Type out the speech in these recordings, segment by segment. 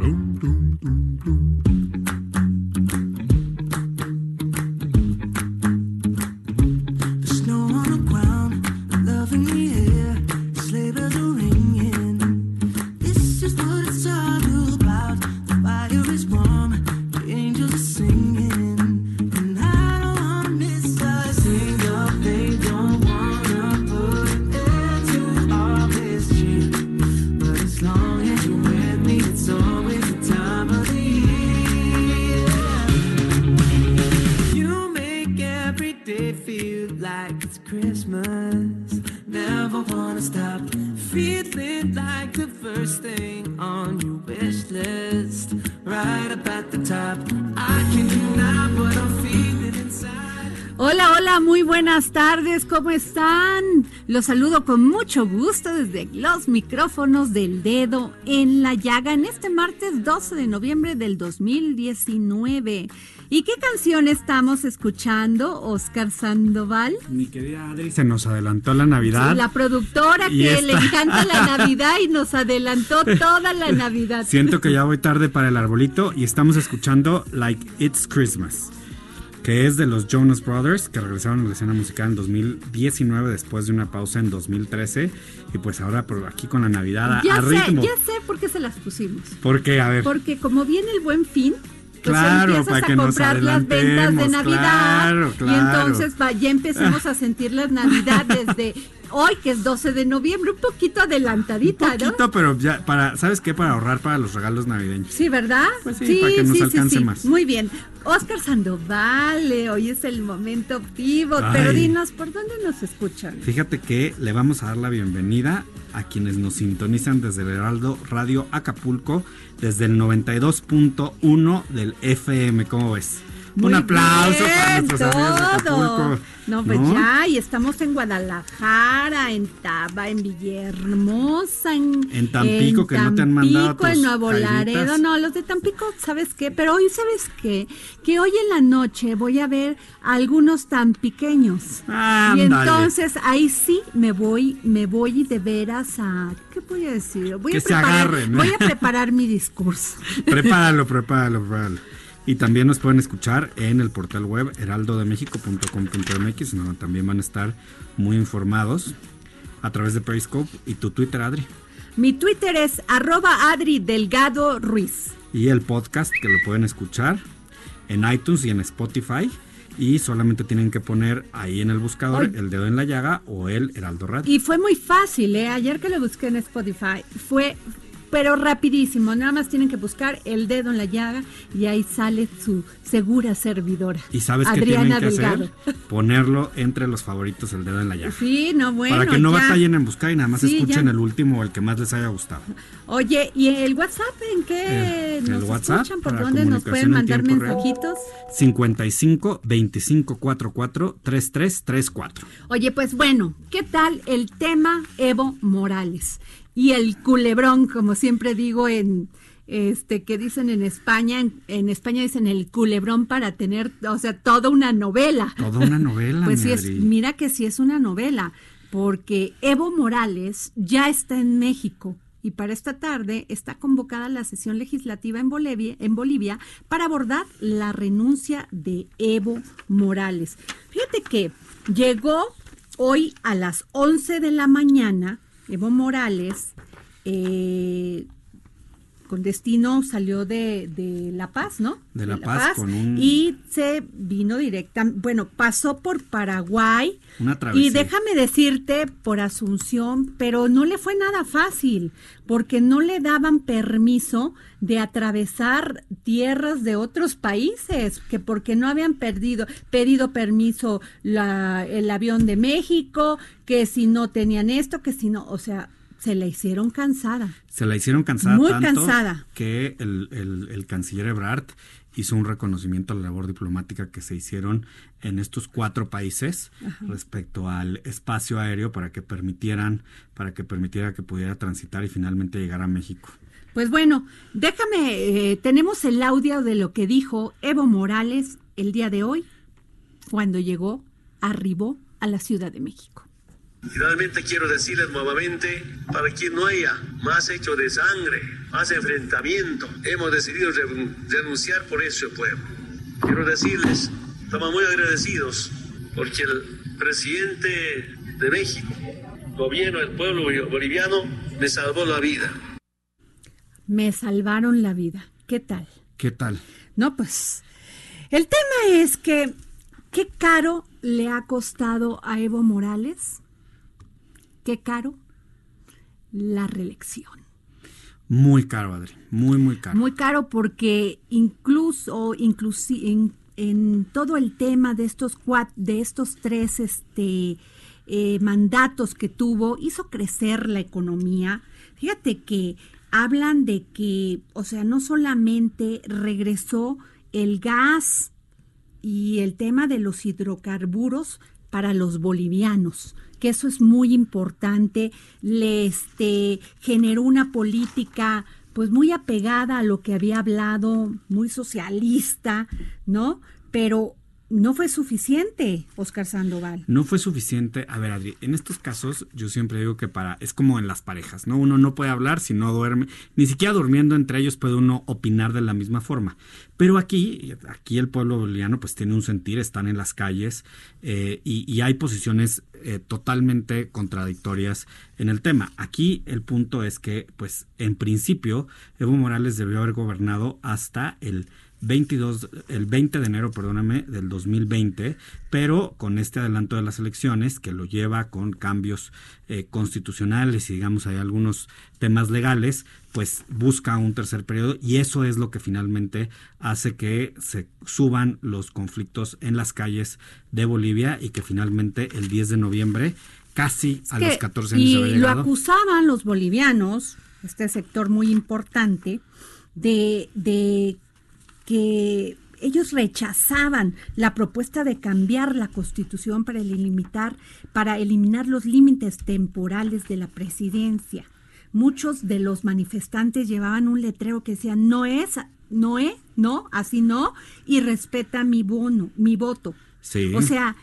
The Stop feeling like the first thing on your wish list. Right the top. I I'm feeling inside. Hola, hola, muy buenas tardes, ¿cómo están? Los saludo con mucho gusto desde los micrófonos del dedo en la llaga en este martes 12 de noviembre del 2019. ¿Y qué canción estamos escuchando, Oscar Sandoval? Mi querida Adri, se nos adelantó la Navidad. La productora Y que esta- le encanta la Navidad y nos adelantó toda la Navidad. Siento que ya voy tarde para el arbolito y estamos escuchando Like It's Christmas, que es de los Jonas Brothers, que regresaron a la escena musical en 2019 después de una pausa en 2013. Y pues ahora por aquí con la Navidad a, Ya a sé, ritmo. ya sé por qué se las pusimos. Porque, a ver, Porque como viene el buen fin, pues Claro, empiezas para que a comprar las ventas de Navidad claro, y claro. entonces va- ya empecemos a sentir la Navidad desde hoy, que es 12 de noviembre, un poquito adelantadita, ¿no? poquito, pero ya para, ¿sabes qué? Para ahorrar para los regalos navideños. Sí, ¿verdad? Pues sí, para que nos alcance más. Muy bien. Oscar Sandoval, eh, hoy es el momento optivo, Ay. pero dinos, ¿por dónde nos escuchan? Fíjate que le vamos a dar la bienvenida a quienes nos sintonizan desde el Heraldo Radio Acapulco, desde el 92.1 del FM, ¿cómo ves? Muy Un aplauso bien, para nuestros amigos de. No, pues ¿no? ya, y estamos en Guadalajara, en Taba, en Villahermosa, en, En Tampico, que no te han mandado Tampico, tus en Nuevo. Laredo. No, los de Tampico, ¿sabes qué? Pero hoy, ¿sabes qué? Que hoy en la noche voy a ver a algunos tan pequeños. Y entonces ahí sí me voy, me voy de veras a. ¿Qué voy a decir? Voy Que a se preparar, agarren. Voy a preparar mi discurso. Prepáralo, prepáralo, prepáralo. Y también nos pueden escuchar en el portal web heraldodemexico.com.mx, donde también van a estar muy informados a través de Periscope y tu Twitter, Adri. Mi Twitter es arroba Adri Delgado Ruiz. y el podcast que lo pueden escuchar en iTunes y en Spotify. Y solamente tienen que poner ahí en el buscador el dedo en la llaga o el Heraldo Radio. Y fue muy fácil, ¿eh? Ayer que lo busqué en Spotify, fue, pero rapidísimo. Nada más tienen que buscar el dedo en la llaga y ahí sale su segura servidora. ¿Y sabes qué Adriana tienen que Delgado. hacer? Ponerlo entre los favoritos el dedo en la llaga. Sí, no, bueno. Para que no ya. batallen en buscar y nada más Sí, escuchen ya. el último o el que más les haya gustado. Oye, ¿y el WhatsApp en qué El- el nos WhatsApp escuchan? ¿Por dónde nos pueden mandar tiempo real. mensajitos? 55 25 44 33 34. Oye, pues bueno, ¿qué tal el tema Evo Morales? Y el culebrón, como siempre digo en este que dicen en España, en, en España dicen el culebrón para tener, o sea, toda una novela. Toda una novela, Pues sí mira que sí es una novela, porque Evo Morales ya está en México y para esta tarde está convocada la sesión legislativa en Bolivia, en Bolivia para abordar la renuncia de Evo Morales. Fíjate que llegó hoy a las 11 de la mañana Evo Morales, eh, con destino salió de, de La Paz, ¿no? De La Paz, con un- Y se vino directa, bueno, pasó por Paraguay. Una travesía. Y déjame decirte, por Asunción, pero no le fue nada fácil, porque no le daban permiso de atravesar tierras de otros países, que porque no habían perdido, pedido permiso la- el avión de México, que si no tenían esto, que si no, o sea, se la hicieron cansada. Se la hicieron cansada Muy tanto cansada. que el, el- el canciller Ebrard hizo un reconocimiento a la labor diplomática que se hicieron en estos cuatro países respecto al espacio aéreo para que permitieran, para que permitiera que pudiera transitar y finalmente llegar a México. Pues bueno, déjame, eh, tenemos el audio de lo que dijo Evo Morales el día de hoy, cuando llegó, arribó a la Ciudad de México. Finalmente quiero decirles nuevamente, para que no haya más hecho de sangre, más enfrentamiento, hemos decidido re- renunciar por ese pueblo. Quiero decirles, estamos muy agradecidos porque el presidente de México, gobierno del pueblo boliviano, me salvó la vida. Me salvaron la vida. ¿Qué tal? ¿Qué tal? No, pues el tema es que, ¿qué caro le ha costado a Evo Morales? ¿Qué caro? La reelección. Muy caro, Adri. Muy, muy caro. Muy caro porque incluso, inclusi- en, en todo el tema de estos cuat- de estos tres este, eh, mandatos que tuvo, hizo crecer la economía. Fíjate que hablan de que, o sea, no solamente regresó el gas y el tema de los hidrocarburos para los bolivianos, que eso es muy importante, le este, generó una política pues muy apegada a lo que había hablado, muy socialista, ¿no? Pero no fue suficiente, Oscar Sandoval. No fue suficiente. A ver, Adri, en estos casos yo siempre digo que para es como en las parejas, ¿no? Uno no puede hablar si no duerme, ni siquiera durmiendo entre ellos puede uno opinar de la misma forma. Pero aquí, aquí el pueblo boliviano pues tiene un sentir, están en las calles eh, y, y hay posiciones eh, totalmente contradictorias en el tema. Aquí el punto es que pues en principio Evo Morales debió haber gobernado hasta el 22, el 20 de enero, perdóname, del 2020, pero con este adelanto de las elecciones que lo lleva con cambios eh, constitucionales y digamos hay algunos temas legales, pues busca un tercer periodo y eso es lo que finalmente hace que se suban los conflictos en las calles de Bolivia y que finalmente el 10 de noviembre, casi a los 14 años y lo acusaban los bolivianos, este sector muy importante, de, de que ellos rechazaban la propuesta de cambiar la constitución para eliminar, para eliminar los límites temporales de la presidencia. Muchos de los manifestantes llevaban un letrero que decía no es, no es, no, así no, y respeta mi bono, mi voto. Sí. O sea,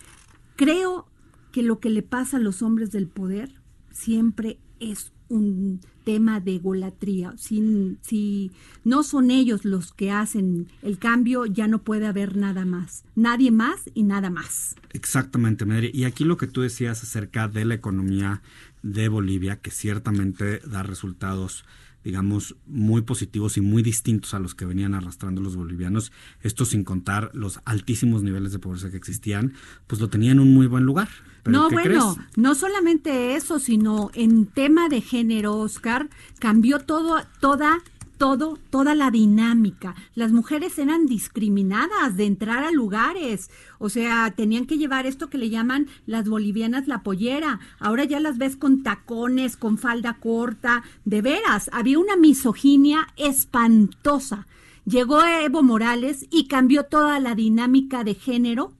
creo que lo que le pasa a los hombres del poder siempre es un tema de golatría. Si, si no son ellos los que hacen el cambio, ya no puede haber nada más. Nadie más y nada más. Exactamente, Madre. Y aquí lo que tú decías acerca de la economía de Bolivia, que ciertamente da resultados, digamos, muy positivos y muy distintos a los que venían arrastrando los bolivianos, esto sin contar los altísimos niveles de pobreza que existían, pues lo tenían en un muy buen lugar. Pero no, ¿qué bueno, crees? no solamente eso, sino en tema de género, Oscar, cambió todo, toda, todo, toda la dinámica. Las mujeres eran discriminadas de entrar a lugares, o sea, tenían que llevar esto que le llaman las bolivianas la pollera. Ahora ya las ves con tacones, con falda corta, de veras, había una misoginia espantosa. Llegó Evo Morales y cambió toda la dinámica de género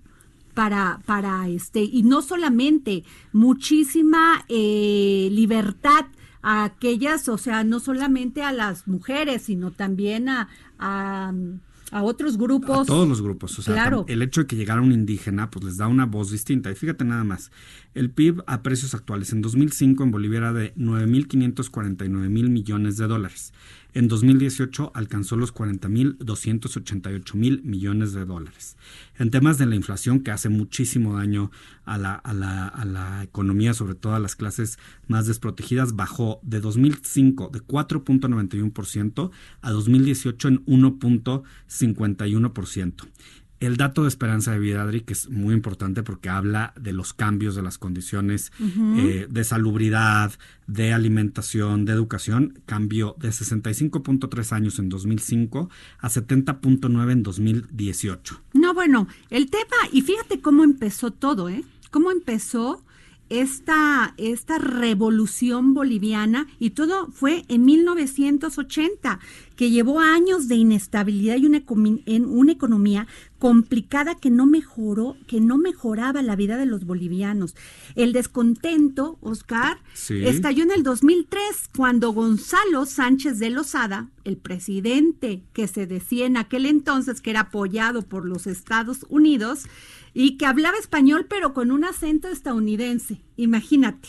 para, para este, y no solamente, muchísima eh, libertad a aquellas, o sea, no solamente a las mujeres, sino también a, a, a otros grupos. A todos los grupos. O sea, claro. el hecho de que llegara un indígena, pues les da una voz distinta. Y fíjate nada más, el PIB a precios actuales en 2005 en Bolivia era de 9.549 mil millones de dólares. En 2018 alcanzó los 40.288 mil millones de dólares. En temas de la inflación, que hace muchísimo daño a la, a la, a la economía, sobre todo a las clases más desprotegidas, bajó de 2005 de 4.91% a 2018 en 1.51% el dato de esperanza de vida, Adri, que es muy importante porque habla de los cambios de las condiciones eh, de salubridad, de alimentación, de educación, cambió de 65.3 años en 2005 a 70.9 en 2018. No, bueno, el tema, y fíjate cómo empezó todo, ¿eh? Cómo empezó esta, esta revolución boliviana y todo fue en 1980, que llevó años de inestabilidad y una, en una economía complicada que no mejoró, que no mejoraba la vida de los bolivianos. El descontento, Oscar, estalló en el 2003 cuando Gonzalo Sánchez de Lozada, el presidente que se decía en aquel entonces que era apoyado por los Estados Unidos, y que hablaba español pero con un acento estadounidense. Imagínate.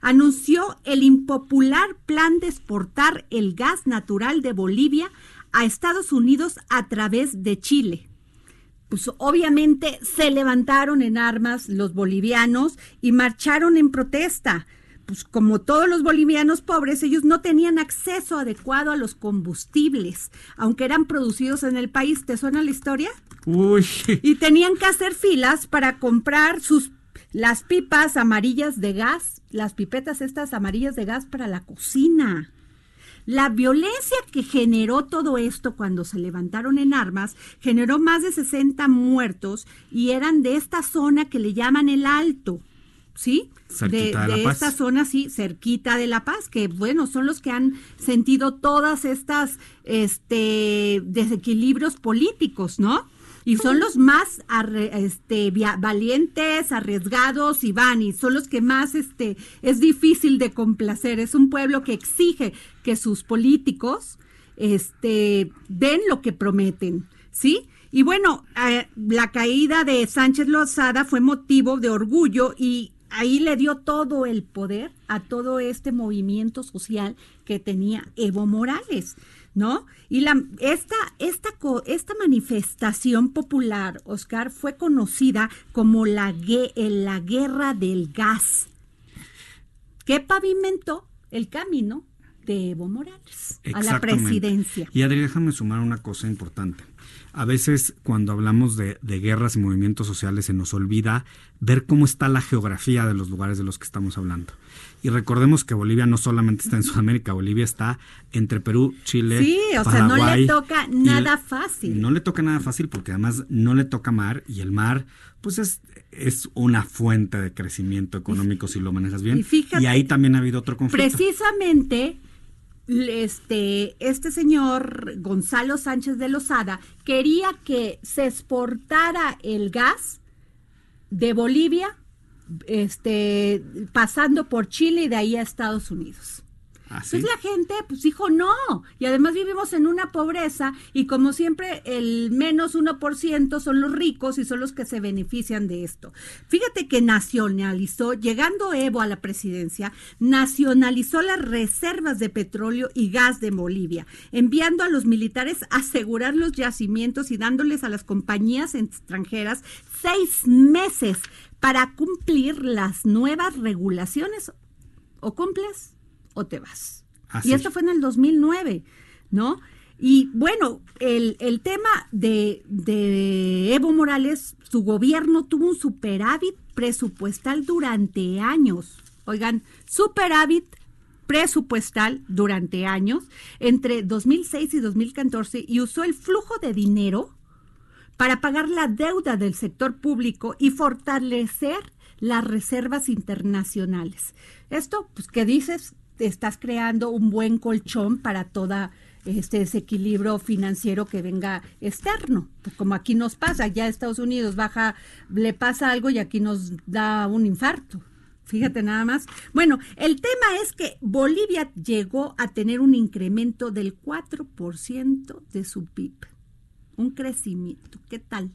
Anunció el impopular plan de exportar el gas natural de Bolivia a Estados Unidos a través de Chile. Pues obviamente se levantaron en armas los bolivianos y marcharon en protesta pues como todos los bolivianos pobres, ellos no tenían acceso adecuado a los combustibles, aunque eran producidos en el país. ¿Te suena la historia? Uy. Y tenían que hacer filas para comprar sus las pipas amarillas de gas, las pipetas estas amarillas de gas para la cocina. La violencia que generó todo esto cuando se levantaron en armas generó más de 60 muertos y eran de esta zona que le llaman el Alto. ¿sí? de, de, esta zona, sí, cerquita de La Paz, que bueno, son los que han sentido todas estas este, desequilibrios políticos, ¿no? Y son los más este, valientes, arriesgados y van, y son los que más este, es difícil de complacer. Es un pueblo que exige que sus políticos este, den lo que prometen, ¿sí? Y bueno, la caída de Sánchez Lozada fue motivo de orgullo y ahí le dio todo el poder a todo este movimiento social que tenía Evo Morales, ¿no? Y la, esta, esta, esta manifestación popular, Oscar, fue conocida como la, la guerra del gas, que pavimentó el camino de Evo Morales a la presidencia. Y Adri, déjame sumar una cosa importante. A veces cuando hablamos de, guerras y movimientos sociales se nos olvida ver cómo está la geografía de los lugares de los que estamos hablando. Y recordemos que Bolivia no solamente está en Sudamérica, Bolivia está entre Perú, Chile, Sí, o sea, no le toca nada fácil. No le toca nada fácil porque además no le toca mar y el mar pues es, es una fuente de crecimiento económico si lo manejas bien. Y, y ahí también ha habido otro conflicto. Precisamente este, este señor Gonzalo Sánchez de Lozada quería que se exportara el gas de Bolivia, este, pasando por Chile y de ahí a Estados Unidos. Entonces ¿Ah, la gente pues dijo no, y además vivimos en una pobreza y como siempre el menos 1% son los ricos y son los que se benefician de esto. Fíjate que nacionalizó, llegando Evo a la presidencia, nacionalizó las reservas de petróleo y gas de Bolivia, enviando a los militares a asegurar los yacimientos y dándoles a las compañías extranjeras seis meses para cumplir las nuevas regulaciones. ¿O cumples? o te vas. Y esto fue en el 2009, ¿no? Y bueno, el, el tema de, de, Evo Morales, su gobierno tuvo un superávit presupuestal durante años. Oigan, superávit presupuestal durante años, entre 2006 y 2014, y usó el flujo de dinero para pagar la deuda del sector público y fortalecer las reservas internacionales. Esto, pues, ¿qué dices? estás creando un buen colchón para toda este desequilibrio financiero que venga externo, pues como aquí nos pasa, ya Estados Unidos baja, le pasa algo y aquí nos da un infarto. Fíjate nada más. Bueno, el tema es que Bolivia llegó a tener un incremento del 4% de su PIB. Un crecimiento. ¿Qué tal?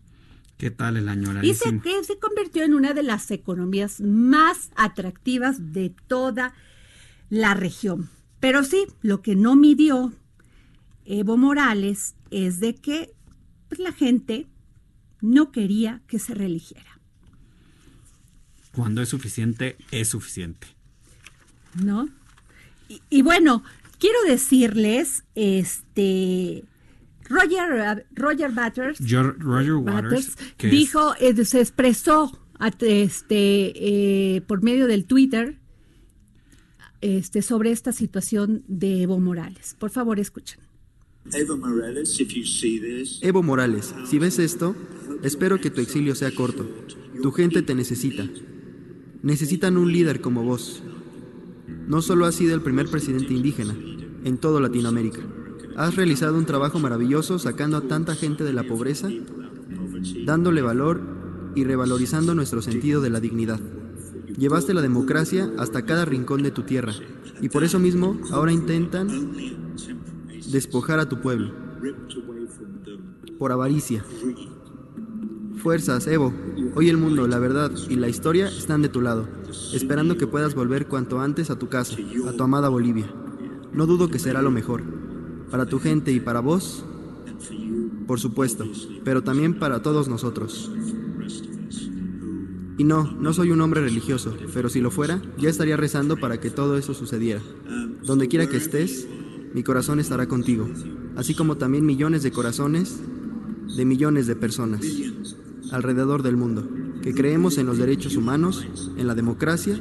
¿Qué tal el año? Se, que se convirtió en una de las economías más atractivas de toda la región. Pero sí, lo que no midió Evo Morales es de que pues, la gente no quería que se reeligiera, Cuando es suficiente, es suficiente. ¿no? Y, y bueno, quiero decirles, este, Roger, Roger Butters, Yo- Roger Waters, Butters que es- dijo, eh, se expresó a- este, eh, por medio del Twitter este, sobre esta situación de Evo Morales. Por favor, escuchen. Evo Morales, if you see this, Evo Morales, si ves esto, espero que tu exilio sea corto. Tu gente te necesita. Necesitan un líder como vos. No solo has sido el primer presidente indígena en toda Latinoamérica. Has realizado un trabajo maravilloso sacando a tanta gente de la pobreza, dándole valor y revalorizando nuestro sentido de la dignidad. Llevaste la democracia hasta cada rincón de tu tierra y por eso mismo ahora intentan despojar a tu pueblo por avaricia. Fuerzas, Evo. Hoy el mundo, la verdad y la historia están de tu lado, esperando que puedas volver cuanto antes a tu casa, a tu amada Bolivia. No dudo que será lo mejor. Para tu gente y para vos, por supuesto, pero también para todos nosotros. Y no, no soy un hombre religioso, pero si lo fuera, ya estaría rezando para que todo eso sucediera. Donde quiera que estés, mi corazón estará contigo, así como también millones de corazones de millones de personas alrededor del mundo, que creemos en los derechos humanos, en la democracia,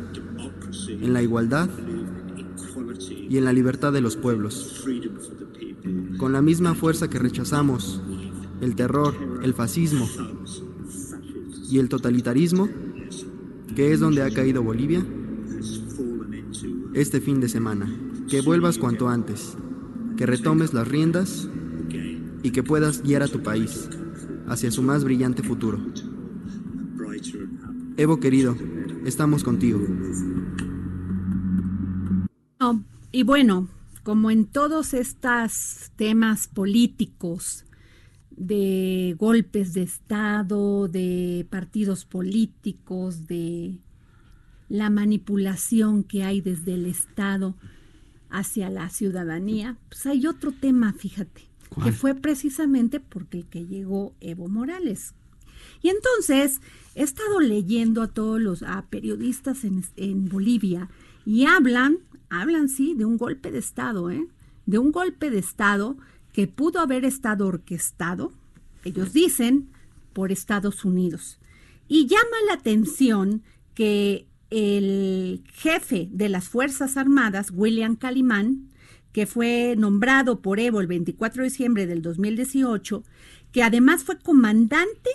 en la igualdad y en la libertad de los pueblos. Con la misma fuerza que rechazamos el terror, el fascismo y el totalitarismo, que es donde ha caído Bolivia, este fin de semana. Que vuelvas cuanto antes, que retomes las riendas y que puedas guiar a tu país hacia su más brillante futuro. Evo querido, estamos contigo. Y bueno, como en todos estos temas políticos, de golpes de Estado, de partidos políticos, de la manipulación que hay desde el Estado hacia la ciudadanía, pues hay otro tema, fíjate, ¿Cuál? que fue precisamente porque el que llegó Evo Morales. Y entonces he estado leyendo a todos los a periodistas en, en Bolivia y hablan, hablan sí, de un golpe de Estado, ¿eh? De un golpe de Estado que pudo haber estado orquestado, ellos dicen, por Estados Unidos. Y llama la atención que el jefe de las Fuerzas Armadas, William Calimán, que fue nombrado por Evo el 24 de diciembre del 2018, que además fue comandante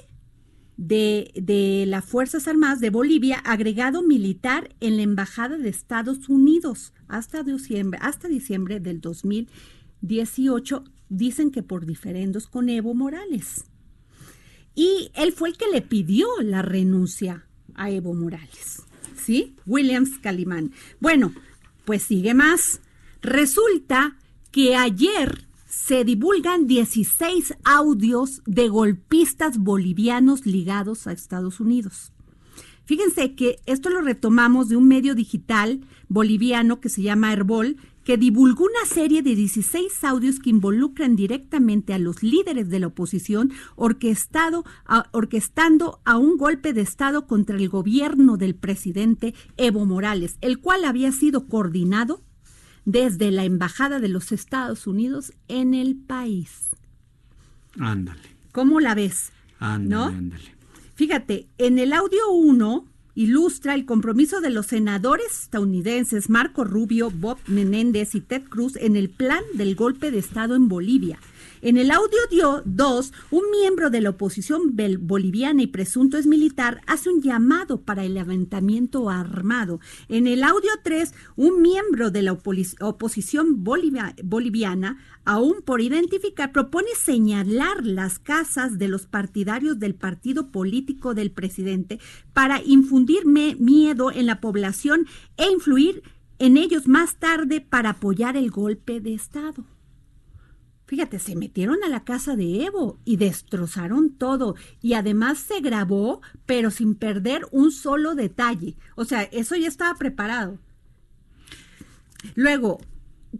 de, de, las Fuerzas Armadas de Bolivia, agregado militar en la Embajada de Estados Unidos hasta diciembre, hasta diciembre del 2018, dicen que por diferendos con Evo Morales. Y él fue el que le pidió la renuncia a Evo Morales. ¿Sí? Williams Calimán. Bueno, pues sigue más. Resulta que ayer se divulgan 16 audios de golpistas bolivianos ligados a Estados Unidos. Fíjense que esto lo retomamos de un medio digital boliviano que se llama Herbol, que divulgó una serie de 16 audios que involucran directamente a los líderes de la oposición orquestando a un golpe de Estado contra el gobierno del presidente Evo Morales, el cual había sido coordinado desde la Embajada de los Estados Unidos en el país. Ándale. ¿Cómo la ves? Ándale, ¿No? ándale. Fíjate, en el audio 1 ilustra el compromiso de los senadores estadounidenses Marco Rubio, Bob Menéndez y Ted Cruz en el plan del golpe de Estado en Bolivia. En el audio 2, un miembro de la oposición boliviana y presunto es militar hace un llamado para el levantamiento armado. En el audio 3, un miembro de la oposición bolivia boliviana, aún por identificar, propone señalar las casas de los partidarios del partido político del presidente para infundir miedo en la población e influir en ellos más tarde para apoyar el golpe de Estado. Fíjate, se metieron a la casa de Evo y destrozaron todo. Y además se grabó, pero sin perder un solo detalle. O sea, eso ya estaba preparado. Luego,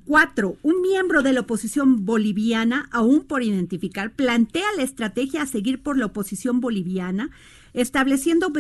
Cuatro, un miembro de la oposición boliviana, aún por identificar, plantea la estrategia a seguir por la oposición boliviana, estableciendo,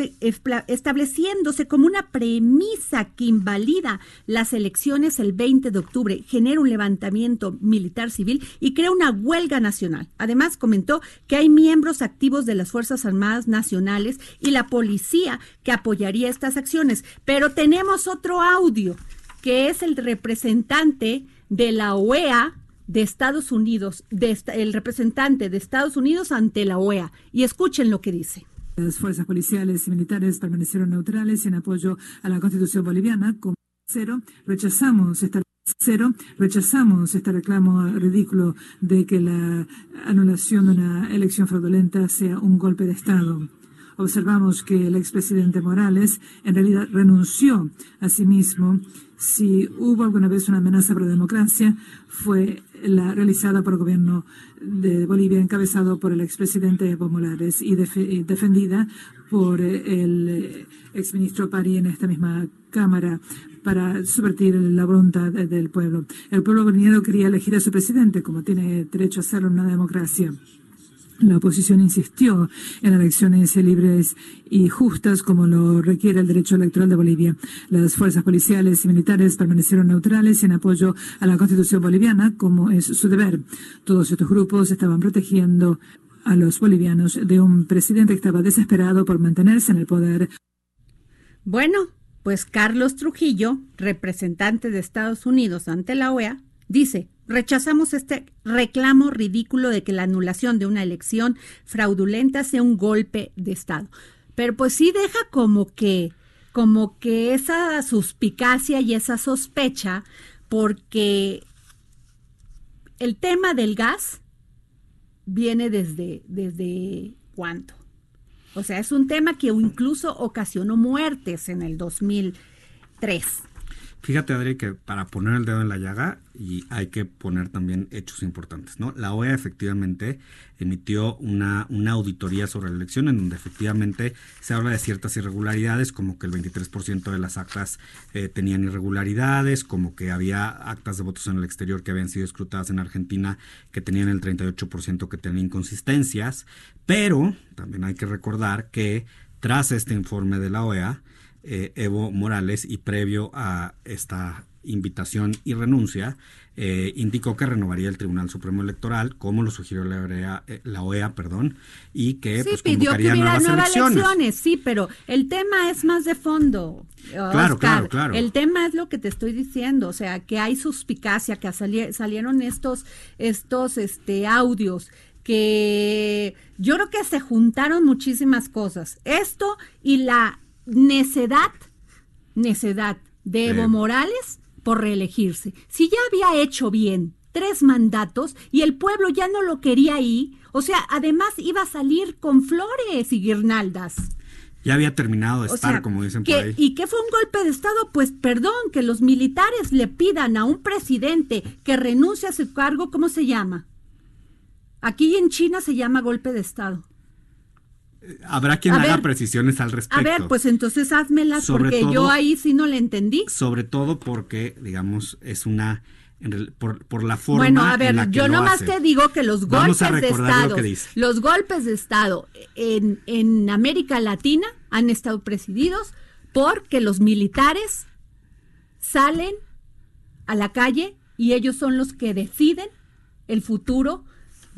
estableciéndose como una premisa que invalida las elecciones el 20 de octubre, genera un levantamiento militar civil y crea una huelga nacional. Además, comentó que hay miembros activos de las Fuerzas Armadas Nacionales y la policía que apoyaría estas acciones. Pero tenemos otro audio, que es el representante de la OEA de Estados Unidos, de el representante de Estados Unidos ante la OEA. Y escuchen lo que dice. Las fuerzas policiales y militares permanecieron neutrales en apoyo a la Constitución boliviana. Como cero, rechazamos esta Cero, rechazamos este reclamo ridículo de que la anulación de una elección fraudulenta sea un golpe de Estado. Observamos que el expresidente Morales en realidad renunció a sí mismo. Si hubo alguna vez una amenaza para la democracia, fue la realizada por el gobierno de Bolivia, encabezado por el expresidente Evo Morales y, defendida por el exministro Pari en esta misma Cámara para subvertir la voluntad del pueblo. El pueblo boliviano quería elegir a su presidente, como tiene derecho a hacerlo en una democracia. La oposición insistió en elecciones libres y justas como lo requiere el derecho electoral de Bolivia. Las fuerzas policiales y militares permanecieron neutrales en apoyo a la constitución boliviana como es su deber. Todos estos grupos estaban protegiendo a los bolivianos de un presidente que estaba desesperado por mantenerse en el poder. Bueno, pues Carlos Trujillo, representante de Estados Unidos ante la OEA, dice, Rechazamos este reclamo ridículo de que la anulación de una elección fraudulenta sea un golpe de Estado. Pero pues sí deja como que, como que esa suspicacia y esa sospecha, porque el tema del gas viene desde, desde cuánto. O sea, es un tema que incluso ocasionó muertes en el 2003. Fíjate, Adri, que para poner el dedo en la llaga y hay que poner también hechos importantes, ¿no? La OEA efectivamente emitió una, una auditoría sobre la elección en donde efectivamente se habla de ciertas irregularidades, como que el 23% de las actas eh, tenían irregularidades, como que había actas de votos en el exterior que habían sido escrutadas en Argentina que tenían el 38% que tenían inconsistencias, pero también hay que recordar que tras este informe de la OEA, eh, Evo Morales y previo a esta invitación y renuncia, eh, indicó que renovaría el Tribunal Supremo Electoral, como lo sugirió la OEA, eh, la OEA perdón, y que sí, pues, pidió que nuevas, elecciones. Sí, pero el tema es más de fondo. Claro, claro, claro. El tema es lo que te estoy diciendo, o sea, que hay suspicacia, que salieron estos, estos este, audios que yo creo que se juntaron muchísimas cosas. Esto y la necedad, necedad de Evo Morales por reelegirse. Si ya había hecho bien tres mandatos y el pueblo ya no lo quería ahí, o sea, además iba a salir con flores y guirnaldas. Ya había terminado de estar, como dicen por ahí. ¿Y qué fue un golpe de Estado? Pues perdón, que los militares le pidan a un presidente que renuncie a su cargo, ¿cómo se llama? Aquí en China se llama golpe de Estado habrá quien haga precisiones al respecto. A ver, pues entonces házmelas porque yo ahí sí no le entendí. Sobre todo porque, digamos, es una por, por, la forma. Bueno, a ver, yo nomás te digo que los golpes de Estado, los golpes de Estado en, en América Latina han estado presididos porque los militares salen a la calle y ellos son los que deciden el futuro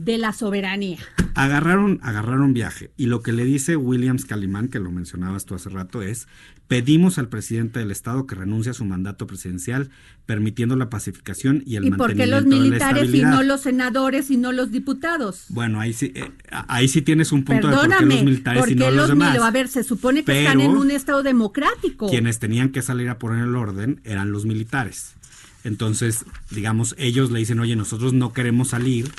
de la soberanía. Agarraron, agarraron viaje. Y lo que le dice Williams Calimán, que lo mencionabas tú hace rato, es pedimos al presidente del Estado que renuncie a su mandato presidencial, permitiendo la pacificación y el ¿Y por qué los militares y no los senadores y no los diputados? Bueno, ahí sí, eh, ahí sí tienes un punto de por qué los militares y no los, demás. A ver, se supone que están en un Estado democrático. Quienes tenían que salir a poner el orden eran los militares. Entonces, digamos, ellos le dicen, oye, nosotros no queremos salir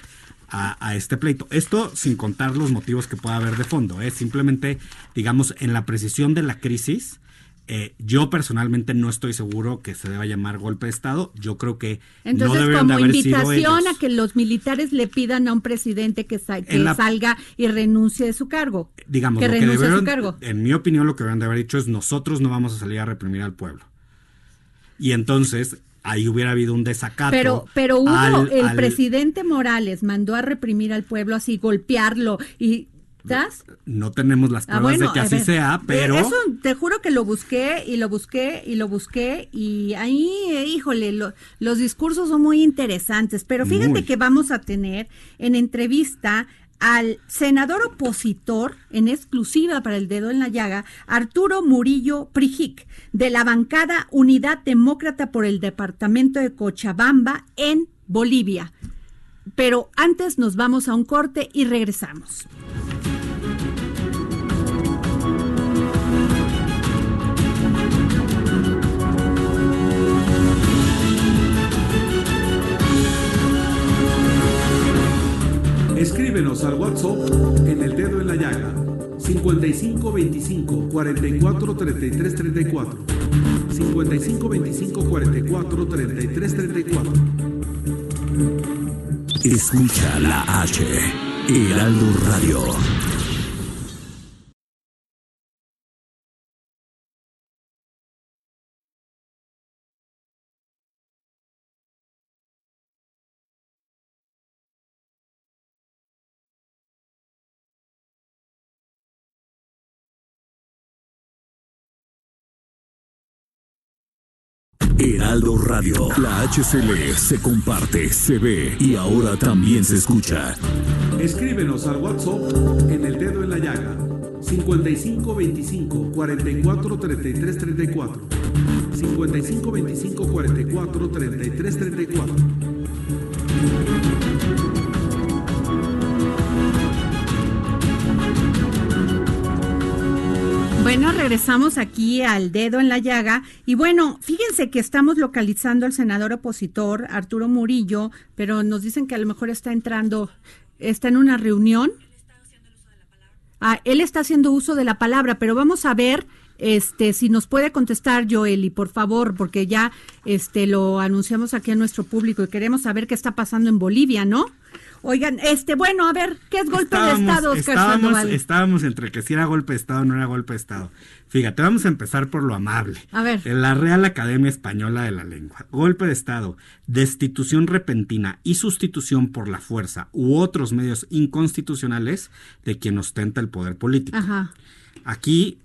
a, este pleito. Esto sin contar los motivos que pueda haber de fondo, es ¿eh? simplemente, digamos, en la precisión de la crisis. Eh, yo personalmente no estoy seguro que se deba llamar golpe de Estado. Yo creo que Entonces, no como invitación a que los militares le pidan a un presidente que, salga y renuncie de su cargo. Digamos, que renuncie de su cargo. En mi opinión, lo que deben de haber dicho es nosotros no vamos a salir a reprimir al pueblo. Y entonces ahí hubiera habido un desacato. Pero, pero hubo, al- el al- presidente Morales mandó a reprimir al pueblo así, golpearlo y... ¿estás? No tenemos las Ah, pruebas bueno, de que así ver, sea, pero... Eso te juro que lo busqué y lo busqué y lo busqué y ahí, eh, híjole, lo- los discursos son muy interesantes, pero fíjate Muy. que vamos a tener en entrevista al senador opositor en exclusiva para el dedo en la llaga, Arturo Murillo Prijic, de la bancada Unidad Demócrata por el departamento de Cochabamba en Bolivia. Pero antes nos vamos a un corte y regresamos. Escríbenos al WhatsApp en el dedo en la llaga 55 25 44 33 34 55 25 44 33 34 Escucha la H, Heraldo Radio. Heraldo Radio. La HCL se comparte, se ve y ahora también se escucha. Escríbenos al WhatsApp en el dedo en la llaga 55 25 44 33 34 55 25 44 33 34 regresamos aquí al dedo en la llaga y bueno, fíjense que estamos localizando al senador opositor Arturo Murillo, pero nos dicen que a lo mejor está entrando, está en una reunión. Ah, él está haciendo uso de la palabra, pero vamos a ver este si nos puede contestar Joeli, por favor, porque ya este lo anunciamos aquí a nuestro público y queremos saber qué está pasando en Bolivia, ¿no? Oigan, este, bueno, a ver, ¿qué es golpe de Estado, Oscar estábamos, Sandoval? estábamos entre que si era golpe de Estado o no era golpe de Estado. Fíjate, vamos a empezar por lo amable. A ver. En la Real Academia Española de la Lengua. Golpe de Estado, destitución repentina y sustitución por la fuerza u otros medios inconstitucionales de quien ostenta el poder político. Ajá. Aquí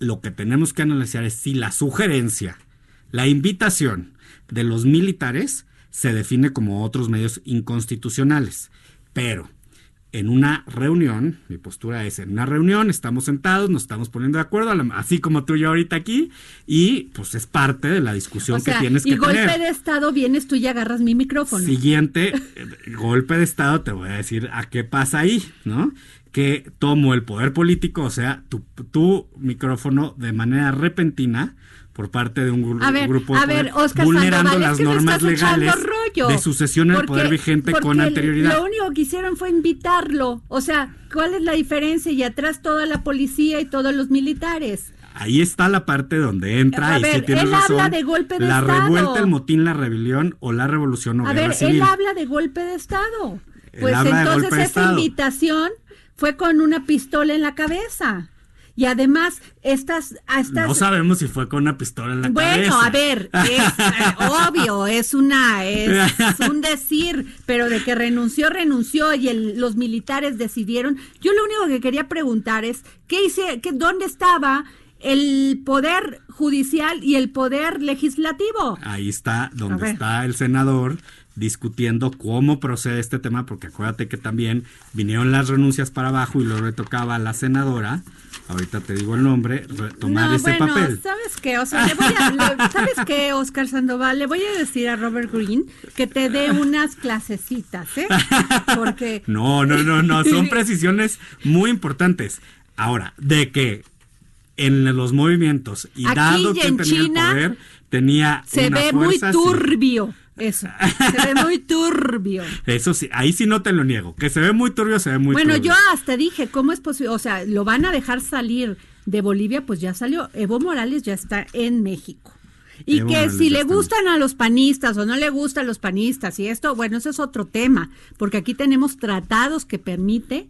lo que tenemos que analizar es si la sugerencia, la invitación de los militares se define como otros medios inconstitucionales. Pero en una reunión, mi postura es, en una reunión estamos sentados, nos estamos poniendo de acuerdo, así como tú y yo ahorita aquí, y pues es parte de la discusión O sea, que tienes y que golpe tener. de Estado vienes tú y agarras mi micrófono. Siguiente eh, golpe de Estado, te voy a decir a qué pasa ahí, ¿no? Que tomo el poder político, o sea, tu, tu micrófono de manera repentina por parte de un gru- A ver, grupo a ver, Oscar vulnerando Sandoval, es las que me normas legales rollo. de sucesión al poder vigente con anterioridad. Lo único que hicieron fue invitarlo. O sea, ¿cuál es la diferencia? Y atrás toda la policía y todos los militares. Ahí está la parte donde entra A y ver, sí tienes él razón. habla de golpe de la Estado. revuelta, el motín, la rebelión o la revolución o A guerra ver, civil. él habla de golpe de Estado. Él Pues de entonces de esa Estado. invitación fue con una pistola en la cabeza. Y además, estas... estas No sabemos si fue con una pistola en la Bueno, cabeza. a ver, es obvio, es una, es un decir, pero de que renunció, renunció y el- los militares decidieron. Yo lo único que quería preguntar es, ¿qué hice, qué, dónde estaba el poder judicial y el poder legislativo? Ahí está donde está el senador discutiendo cómo procede este tema, porque acuérdate que también vinieron las renuncias para abajo y luego le tocaba a la senadora, ahorita te digo el nombre, re- tomar no, ese bueno, papel. ¿sabes qué? O sea, le voy a, le- ¿sabes qué, Oscar Sandoval? Le voy a decir a Robert Green que te dé unas clasecitas, ¿eh? Porque No, no, no, no, son precisiones muy importantes. Ahora, de que en los movimientos y Aquí dado y que en tenía China el poder, tenía se una ve muy fuerza, sí. turbio eso. Se ve muy turbio. Eso sí, ahí sí no te lo niego. Que se ve muy turbio, se ve muy bueno, turbio. yo hasta dije, ¿cómo es posible? O sea, lo van a dejar salir de Bolivia, pues ya salió. Evo Morales ya está en México. Y Evo que Morales si le gustan a los panistas o no le gustan los panistas y esto, bueno, eso es otro tema, porque aquí tenemos tratados que permite,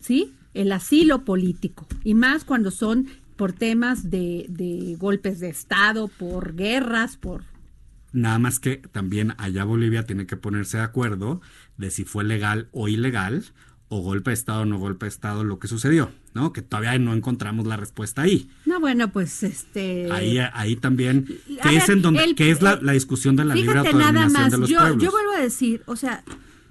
¿sí? El asilo político. Y más cuando son por temas de, de golpes de Estado, por guerras, por Nada más que también allá Bolivia tiene que ponerse de acuerdo de si fue legal o ilegal, o golpe de Estado o no golpe de Estado, lo que sucedió, ¿no? Que todavía no encontramos la respuesta ahí. No, bueno, pues este. Ahí, ahí también, que es ver, en donde, el- que es la, la discusión de la libre Fíjate nada autodeterminación más, de los yo, pueblos. yo vuelvo a decir, o sea,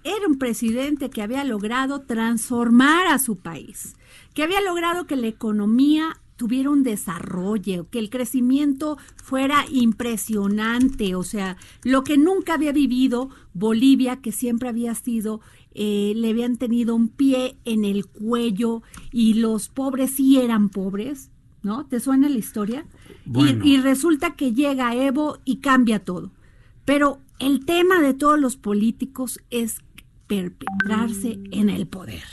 era un presidente que había logrado transformar a su país, que había logrado que la economía tuviera un desarrollo, que el crecimiento fuera impresionante, o sea, lo que nunca había vivido Bolivia, que siempre había sido, eh, le habían tenido un pie en el cuello y los pobres sí eran pobres, ¿no? ¿Te suena la historia? Y- y resulta que llega Evo y cambia todo. Pero el tema de todos los políticos es perpetrarse en el poder.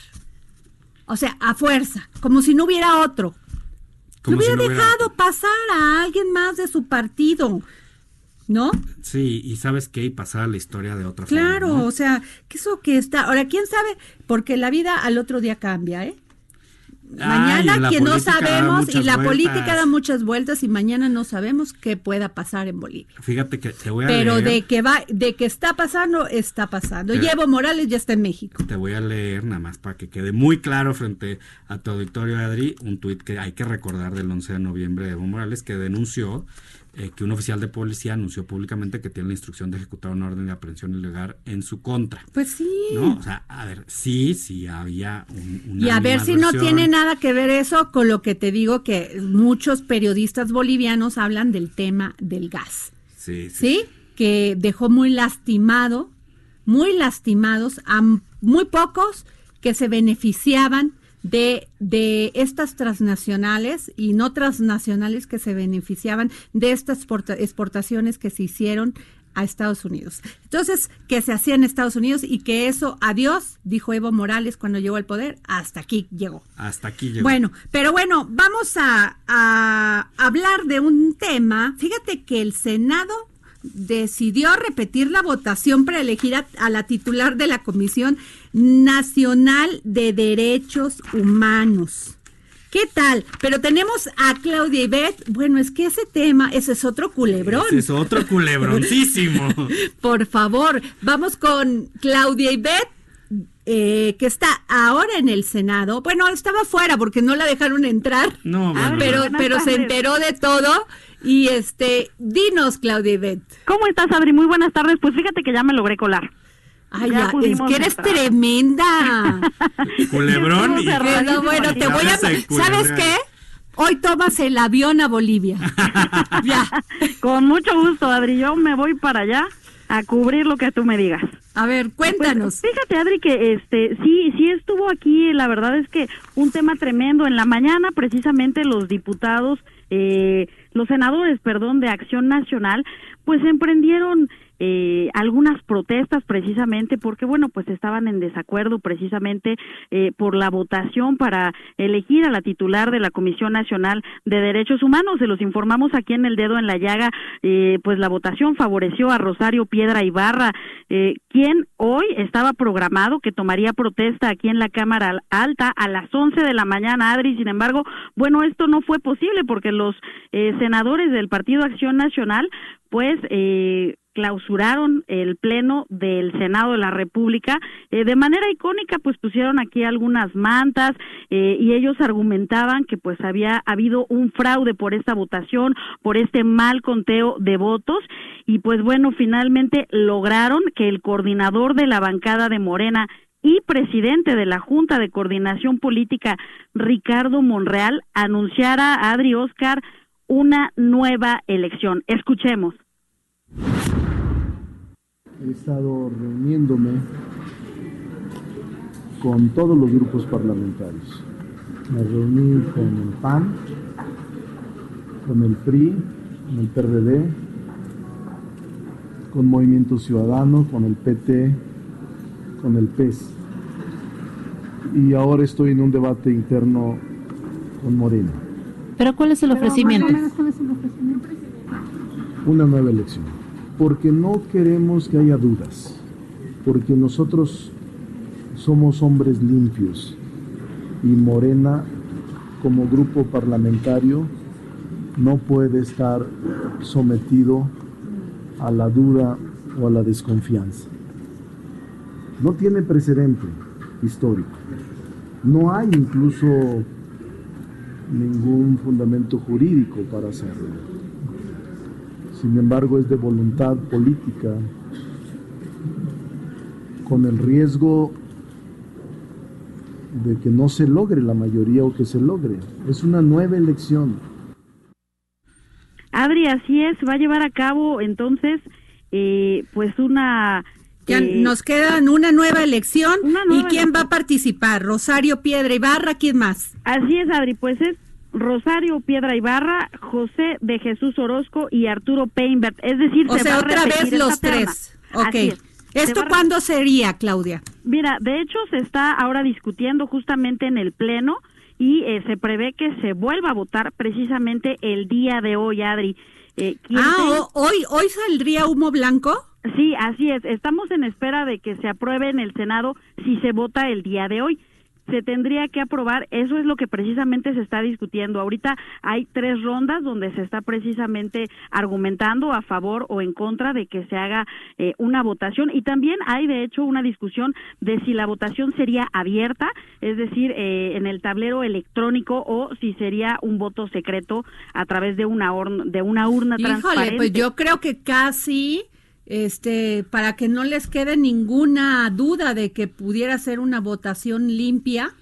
O sea, a fuerza, como si no hubiera otro. Como Le si hubiera no hubiera dejado pasar a alguien más de su partido, ¿no? Sí, y sabes qué, y pasar a la historia de otra Claro, forma. ¿no? o sea, que eso que está. Ahora, quién sabe, porque la vida al otro día cambia, ¿eh? Mañana la que no sabemos y la vueltas. política da muchas vueltas y mañana no sabemos qué pueda pasar en Bolivia. Fíjate que te voy a Pero leer, de que va, de que está pasando, está pasando. Pero- Y Evo Morales ya está en México. te voy a leer nada más para que quede muy claro frente a tu auditorio, Adri, un tuit que hay que recordar del 11 de noviembre de Evo Morales que denunció eh, que un oficial de policía anunció públicamente que tiene la instrucción de ejecutar una orden de aprehensión ilegal en su contra. Pues sí. ¿No? O sea, a ver, sí, sí había un, una Y a ver si no tiene nada que ver eso con lo que te digo que muchos periodistas bolivianos hablan del tema del gas. Sí, sí. ¿sí? Que dejó muy lastimado, muy lastimados a muy pocos que se beneficiaban de, de estas transnacionales y no transnacionales que se beneficiaban de estas exporta- exportaciones que se hicieron a Estados Unidos. Entonces, que se hacía en Estados Unidos y que eso, adiós, dijo Evo Morales cuando llegó al poder, hasta aquí llegó. Hasta aquí llegó. Bueno, pero bueno, vamos a, a hablar de un tema. Fíjate que el Senado decidió repetir la votación para elegir a, a la titular de la Comisión Nacional de Derechos Humanos. ¿Qué tal? Pero tenemos a Claudia Ibet. Bueno, es que ese tema, ese es otro culebrón. Ese es otro culebroncísimo. Por favor, vamos con Claudia Ibet, eh, que está ahora en el Senado. Bueno, estaba fuera porque no la dejaron entrar. No, bueno. pero, pero se enteró de todo. Y este, dinos, Claudia Ibet. ¿Cómo estás, Adri? Muy buenas tardes. Pues fíjate que ya me logré colar. Ay, Ya ya, es que eres entrar. tremenda. Culebrón y... Pero bueno, te voy a. ¿Sabes qué? Hoy tomas el avión a Bolivia. ya. Con mucho gusto, Adri. Yo me voy para allá a cubrir lo que tú me digas. A ver, cuéntanos. Pues, fíjate, Adri, que este sí, sí estuvo aquí. La verdad es que un tema tremendo. En la mañana, precisamente, los diputados, eh, los senadores, perdón, de Acción Nacional, pues emprendieron eh, algunas protestas precisamente porque, bueno, pues estaban en desacuerdo precisamente eh, por la votación para elegir a la titular de la Comisión Nacional de Derechos Humanos. Se los informamos aquí en el dedo en la llaga, eh, pues la votación favoreció a Rosario Piedra Ibarra, eh, quien hoy estaba programado que tomaría protesta aquí en la Cámara Alta a las 11 de la mañana, Adri. Sin embargo, bueno, esto no fue posible porque los eh, senadores del Partido Acción Nacional, pues, eh, clausuraron el pleno del Senado de la República eh, de manera icónica pues pusieron aquí algunas mantas eh, y ellos argumentaban que pues había habido un fraude por esta votación por este mal conteo de votos y pues bueno finalmente lograron que el coordinador de la bancada de Morena y presidente de la Junta de Coordinación Política, Ricardo Monreal, anunciara a Adri Oscar una nueva elección. Escuchemos. He estado reuniéndome con todos los grupos parlamentarios. Me reuní con el PAN, con el PRI, con el PRD, con Movimiento Ciudadano, con el PT, con el PES. Y ahora estoy en un debate interno con Morena. ¿Pero cuál es el ofrecimiento? una nueva elección, porque no queremos que haya dudas, porque nosotros somos hombres limpios y Morena como grupo parlamentario no puede estar sometido a la duda o a la desconfianza. No tiene precedente histórico. No hay incluso ningún fundamento jurídico para hacerlo. Sin embargo, es de voluntad política, con el riesgo de que no se logre la mayoría o que se logre. Es una nueva elección. Adri, así es, va a llevar a cabo entonces eh, pues una... Ya eh, nos quedan una nueva elección. Una nueva ¿Y quién va a participar? Rosario Piedra Ibarra, ¿quién más? Así es, Adri, pues es Rosario Piedra Ibarra, José de Jesús Orozco y Arturo Peinbert. Es decir, O se sea, va a otra repetir vez los terna. tres. Ok. Es. ¿Esto a cuándo sería, Claudia? Mira, de hecho se está ahora discutiendo justamente en el Pleno y eh, se prevé que se vuelva a votar precisamente el día de hoy, Adri. Eh, ¿quién Ah, te- hoy, hoy saldría humo blanco. Sí, así es. Estamos en espera de que se apruebe en el Senado si se vota el día de hoy. Se tendría que aprobar, eso es lo que precisamente se está discutiendo. Ahorita hay tres rondas donde se está precisamente argumentando a favor o en contra de que se haga eh, una votación y también hay de hecho una discusión de si la votación sería abierta, es decir, eh, en el tablero electrónico o si sería un voto secreto a través de una, horn- de una urna Híjole, transparente. pues yo creo que casi, este, para que no les quede ninguna duda de que pudiera ser una votación limpia,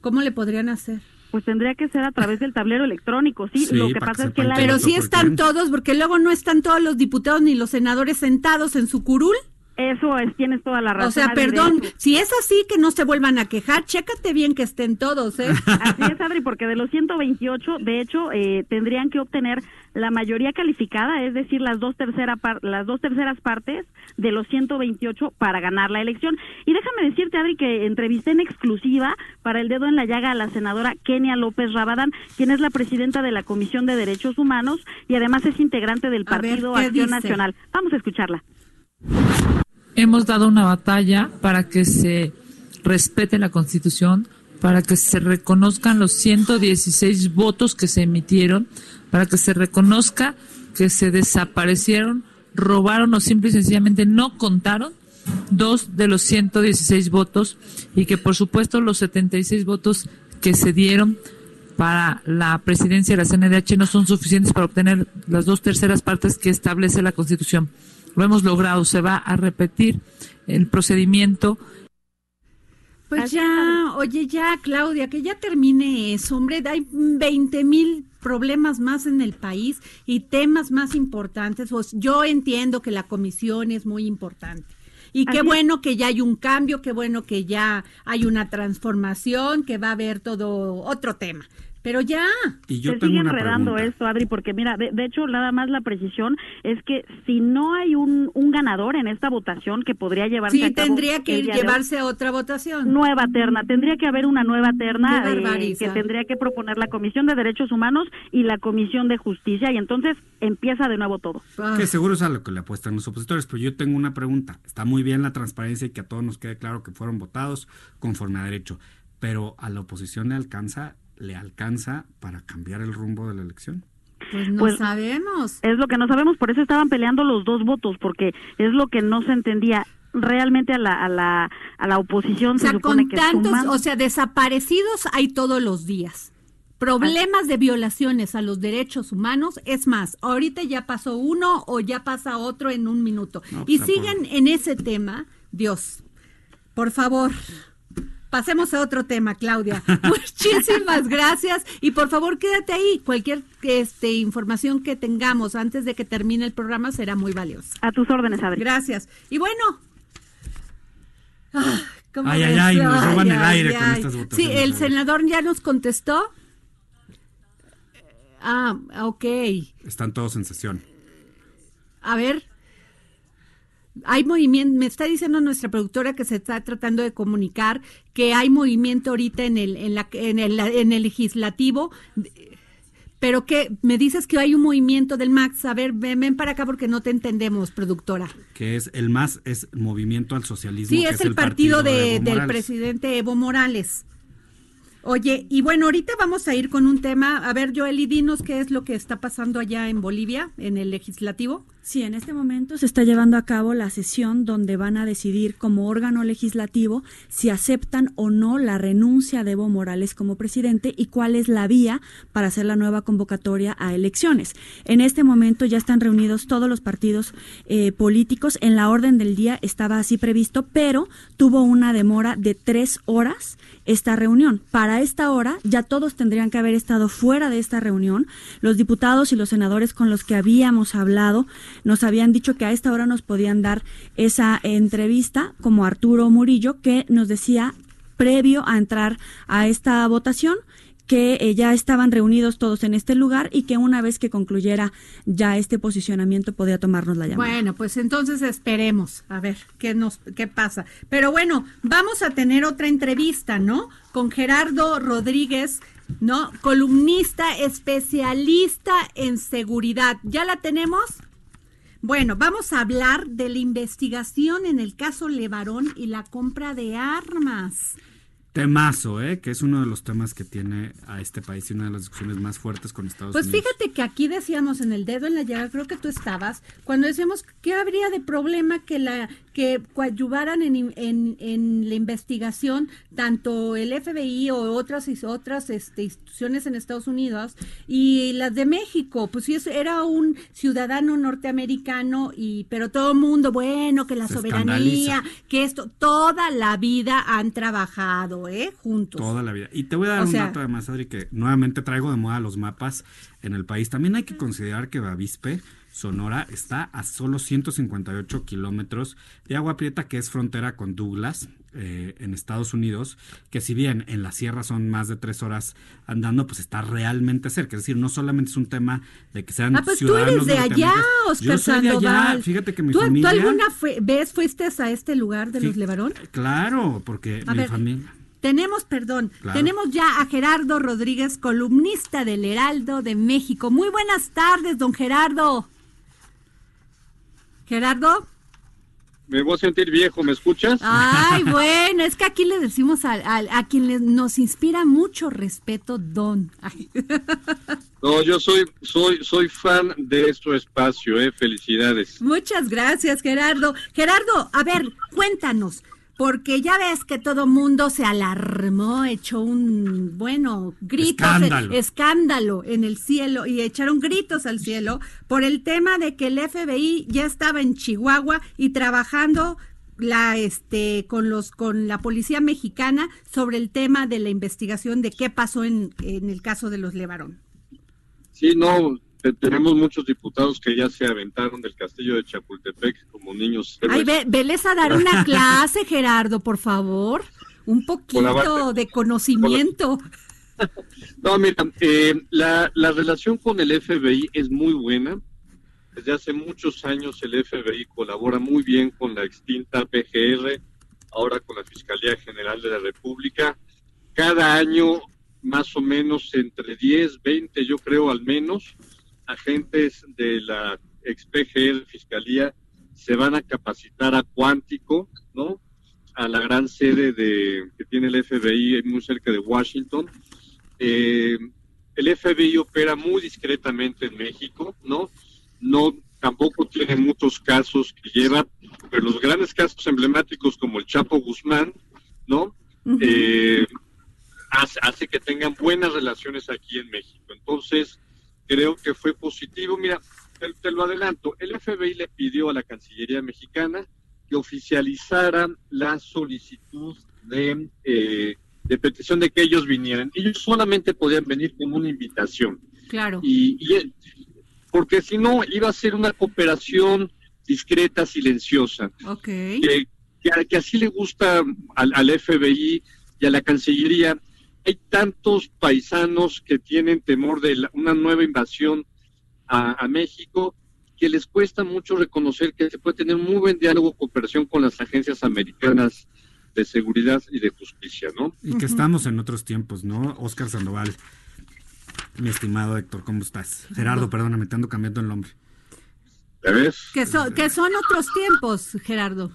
¿cómo le podrían hacer? Pues tendría que ser a través del tablero electrónico, sí. Sí, lo que pasa que es que la Pero sí están todos, porque luego no están todos los diputados ni los senadores sentados en su curul. Eso es, tienes toda la razón. O sea, perdón, si es así, que no se vuelvan a quejar, chécate bien que estén todos, ¿eh? Así es, Adri, porque de los 128, de hecho, eh, tendrían que obtener la mayoría calificada, es decir, las dos, tercera par- las dos terceras partes de los 128 para ganar la elección. Y déjame decirte, Adri, que entrevisté en exclusiva para el dedo en la llaga a la senadora Kenia López Rabadán, quien es la presidenta de la Comisión de Derechos Humanos y además es integrante del ver, Partido ¿qué Acción dice? Nacional. Vamos a escucharla. Hemos dado una batalla para que se respete la Constitución, para que se reconozcan los 116 votos que se emitieron, para que se reconozca que se desaparecieron, robaron o simple y sencillamente no contaron dos de los 116 votos y que por supuesto los 76 votos que se dieron para la presidencia de la CNDH no son suficientes para obtener las dos terceras partes que establece la Constitución. Lo hemos logrado, se va a repetir el procedimiento Pues ya, oye ya, Claudia, que ya termine eso, hombre, hay 20 mil problemas más en el país y temas más importantes. Pues yo entiendo que la comisión es muy importante. Y qué Así bueno que ya hay un cambio, qué bueno que ya hay una transformación, que va a haber todo otro tema. Pero ya. Y yo se tengo sigue una enredando pregunta. esto, Adri, porque mira, de, de hecho, nada más la precisión es que si no hay un, un ganador en esta votación que podría llevarse Sí, a cabo tendría que ir, llevarse a otra votación. nueva terna, tendría que haber una nueva terna eh, que tendría que proponer la Comisión de Derechos Humanos y la Comisión de Justicia y entonces empieza de nuevo todo. Ah. Que seguro es a lo que le apuestan los opositores, pero yo tengo una pregunta. Está muy bien la transparencia y que a todos nos quede claro que fueron votados conforme a derecho, pero a la oposición le alcanza, le alcanza para cambiar el rumbo de la elección. Pues no Pues, sabemos. Es lo que no sabemos, por eso estaban peleando los dos votos, porque es lo que no se entendía. Realmente a la, a la, a la oposición O sea, se supone con que tantos, suman- o sea, desaparecidos hay todos los días. Problemas de violaciones a los derechos humanos, es más, ahorita ya pasó uno o ya pasa otro en un minuto. No, y pues, siguen en ese tema, Dios, por favor. Pasemos a otro tema, Claudia. Muchísimas gracias y por favor quédate ahí. Cualquier este, información que tengamos antes de que termine el programa será muy valiosa. A tus órdenes, Adri. Gracias. Y bueno. ah, ¿cómo Ay, ay, ay, nos roban el ay, aire con ay. estas Sí, votaciones, el Adri. senador ya nos contestó. Ah, ok. Están todos en sesión. A ver. Hay movimiento, me está diciendo nuestra productora que se está tratando de comunicar que hay movimiento ahorita en el, en la, en el, en el legislativo, pero que me dices que hay un movimiento del Max. A ver, ven, ven para acá porque no te entendemos, productora. Que es el más, es Movimiento al Socialismo. Sí, que es, el partido, de, del presidente Evo Morales. Oye, y bueno, ahorita vamos a ir con un tema. A ver, Joel, y dinos qué es lo que está pasando allá en Bolivia, en el legislativo. Sí, en este momento se está llevando a cabo la sesión donde van a decidir como órgano legislativo si aceptan o no la renuncia de Evo Morales como presidente y cuál es la vía para hacer la nueva convocatoria a elecciones. En este momento ya están reunidos todos los partidos eh, políticos. En la orden del día estaba así previsto, pero tuvo una demora de tres horas esta reunión. Para esta hora ya todos tendrían que haber estado fuera de esta reunión. Los diputados y los senadores con los que habíamos hablado nos habían dicho que a esta hora nos podían dar esa entrevista, como Arturo Murillo, que nos decía previo a entrar a esta votación que eh, ya estaban reunidos todos en este lugar y que una vez que concluyera ya este posicionamiento podía tomarnos la llamada. Bueno, pues entonces esperemos a ver qué nos qué pasa. Pero bueno, vamos a tener otra entrevista, ¿no? Con Gerardo Rodríguez, ¿no? Columnista especialista en seguridad. ¿Ya la tenemos? Bueno, vamos a hablar de la investigación en el caso Levarón y la compra de armas. Temazo, ¿eh? que es uno de los temas que tiene a este país y una de las discusiones más fuertes con Estados Pues Unidos. fíjate que aquí decíamos en el dedo en la llaga, creo que tú estabas, cuando decíamos que habría de problema que la que coadyuvaran en, en, en la investigación tanto el FBI o otras otras este, instituciones en Estados Unidos y las de México, pues sí era un ciudadano norteamericano y pero todo el mundo bueno que la Se soberanía, que esto toda la vida han trabajado, ¿eh? Juntos. Toda la vida. Y te voy a dar O un sea- dato además, Adri, que nuevamente traigo de moda los mapas en el país. También hay que considerar que Bavispe, Sonora, está a solo 158 kilómetros de Agua Prieta, que es frontera con Douglas, eh, en Estados Unidos, que si bien en la sierra son más de tres horas andando, pues está realmente cerca. Es decir, no solamente es un tema de que sean Ah, pues tú ciudadanos eres de allá. Oscar Yo soy de allá. Fíjate que mi ¿Tú, tú familia... alguna fue- vez fuiste a este lugar de Sí. los Levarón? Claro, porque A mi ver, familia... Tenemos, perdón, Claro. tenemos ya a Gerardo Rodríguez, columnista del Heraldo de México. Muy buenas tardes, don Gerardo. Gerardo. Me voy a sentir viejo, ¿me escuchas? Ay, bueno, es que aquí le decimos a, a- a quien le- nos inspira mucho respeto, don. Ay. No, yo soy, soy, soy fan de este espacio, eh, felicidades. Muchas gracias, Gerardo. Gerardo, a ver, cuéntanos, porque ya ves que todo mundo se alarmó, echó un, bueno, gritos, Escándalo. escándalo en el cielo y echaron gritos al cielo por el tema de que el FBI ya estaba en Chihuahua y trabajando la este con los con la policía mexicana sobre el tema de la investigación de qué pasó en, en el caso de los Levarón. Sí, no, tenemos muchos diputados que ya se aventaron del castillo de Chapultepec como niños. Ay, ve, veles a dar una clase, Gerardo, por favor. Un poquito de conocimiento. No, mira, eh, la, la relación con el FBI es muy buena. Desde hace muchos años el FBI colabora muy bien con la extinta PGR, ahora con la Fiscalía General de la República. Cada año, más o menos entre 10, 20, yo creo al menos, agentes de la ex PGR Fiscalía se van a capacitar a Cuántico, ¿no? A la gran sede de, que tiene el FBI muy cerca de Washington. Eh, el FBI opera muy discretamente en México, ¿no? No, tampoco tiene muchos casos que lleva, pero los grandes casos emblemáticos como el Chapo Guzmán, ¿no? Eh, hace, hace que tengan buenas relaciones aquí en México. Entonces, creo que fue positivo. Mira, te, te lo adelanto, el FBI le pidió a la Cancillería mexicana que oficializara la solicitud de, eh, de petición de que ellos vinieran. Ellos solamente podían venir con una invitación. Claro. Y, y- porque si no, iba a ser una cooperación discreta, silenciosa Ok. que, que- que así le gusta al, al FBI y a la Cancillería. Hay tantos paisanos que tienen temor de la- una nueva invasión a, a México que les cuesta mucho reconocer que se puede tener muy buen diálogo, cooperación con las agencias americanas de seguridad y de justicia, ¿no? Y que estamos en otros tiempos, ¿no? Oscar Sandoval, mi estimado Héctor, ¿cómo estás? Gerardo, perdóname, te ando cambiando el nombre. ¿Ya ves? Que, son que son otros tiempos, Gerardo.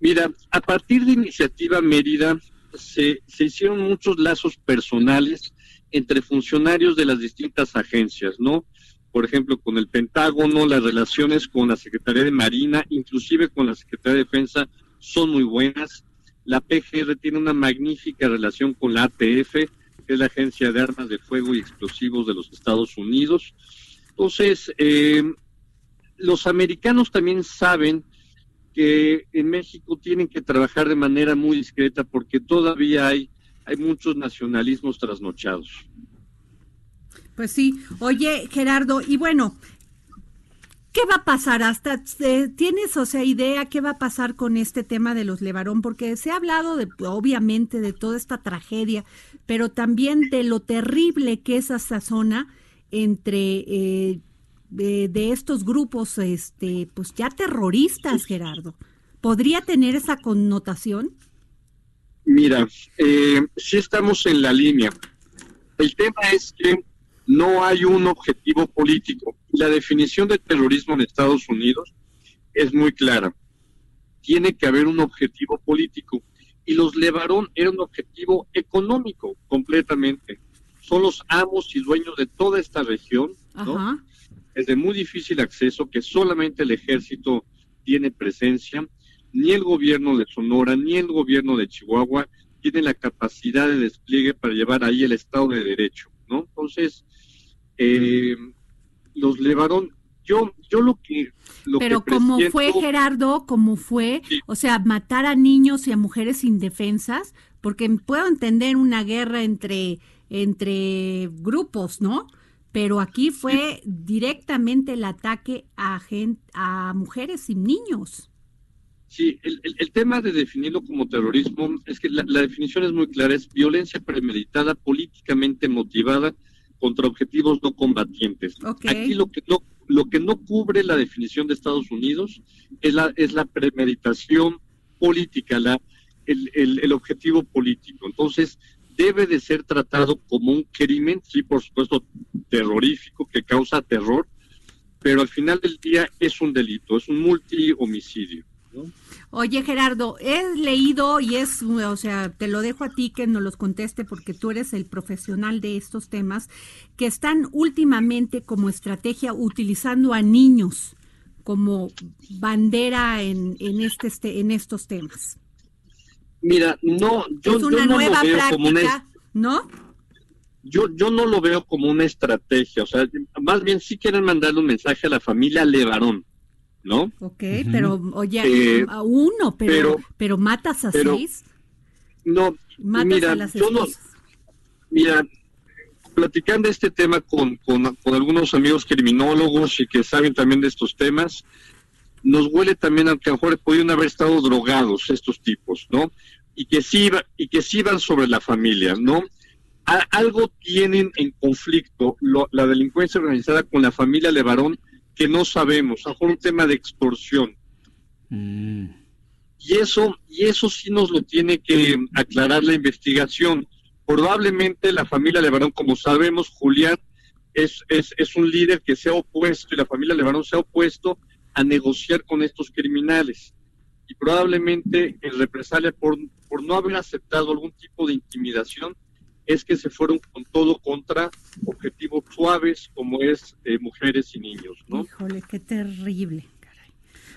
Mira, a partir de Iniciativa Mérida se, hicieron muchos lazos personales entre funcionarios de las distintas agencias, ¿no? por ejemplo, con el Pentágono, las relaciones con la Secretaría de Marina, inclusive con la Secretaría de Defensa, son muy buenas. La PGR tiene una magnífica relación con la ATF, que es la Agencia de Armas de Fuego y Explosivos de los Estados Unidos. Entonces, eh, los americanos también saben que en México tienen que trabajar de manera muy discreta porque todavía hay, hay muchos nacionalismos trasnochados. Pues sí. Oye, Gerardo, y bueno, ¿qué va a pasar? Hasta eh, tienes, o sea, idea qué va a pasar con este tema de los Levarón, porque se ha hablado de, obviamente, de toda esta tragedia, pero también de lo terrible que es esa zona entre eh, de, de estos grupos, este, pues ya terroristas, Gerardo. ¿Podría tener esa connotación? Mira, eh, sí estamos en la línea. El tema es que no hay un objetivo político. La definición de terrorismo en Estados Unidos es muy clara. Tiene que haber un objetivo político. Y los Levarón era un objetivo económico completamente. Son los amos y dueños de toda esta región, ¿no? Es de muy difícil acceso, que solamente el ejército tiene presencia. Ni el gobierno de Sonora, ni el gobierno de Chihuahua tienen la capacidad de despliegue para llevar ahí el Estado de Derecho, ¿no? Entonces, eh, los Levarón, yo, yo lo que... Lo Pero que como presiento- fue Gerardo, como fue, o sea, matar a niños y a mujeres indefensas, porque puedo entender una guerra entre, entre grupos, ¿no? Pero aquí fue directamente el ataque a, gen- a mujeres y niños. Sí, el, el- el tema de definirlo como terrorismo es que la, la definición es muy clara, es violencia premeditada, políticamente motivada contra objetivos no combatientes. Ok. Aquí lo que no lo que no cubre la definición de Estados Unidos es la es la premeditación política, la el, el- el objetivo político. Entonces debe de ser tratado como un crimen, sí, por supuesto, terrorífico que causa terror, pero al final del día es un delito, es un multi-homicidio. ¿no? Oye, Gerardo, he leído y es, o sea, te lo dejo a ti que nos los conteste porque tú eres el profesional de estos temas, que están últimamente como estrategia utilizando a niños como bandera en, en, este, este- en estos temas. Mira, no, yo, es yo no nueva lo veo como una, ¿no? yo, yo no lo veo como una estrategia, o sea, más bien sí quieren mandarle un mensaje a la familia Levarón, ¿no? Ok, pero oye, Eh, a uno, pero, pero, pero- matas a pero- seis, No, matas mira, a las yo no, mira, platicando este tema con, con, con algunos amigos criminólogos y que saben también de estos temas, nos huele también a que a lo mejor pudieron haber estado drogados estos tipos, ¿no? Y que sí, y que sí van sobre la familia, ¿no? A- algo tienen en conflicto lo- la delincuencia organizada con la familia Levarón que no sabemos, a lo mejor un tema de extorsión. Y eso, y eso sí nos lo tiene que aclarar la investigación. Probablemente la familia Levarón, como sabemos, Julián es, es, es un líder que se ha opuesto y la familia Levarón se ha opuesto a negociar con estos criminales. Y probablemente en represalia por, por no haber aceptado algún tipo de intimidación, es que se fueron con todo contra objetivos suaves como es eh, mujeres y niños, ¿no? Híjole, qué terrible.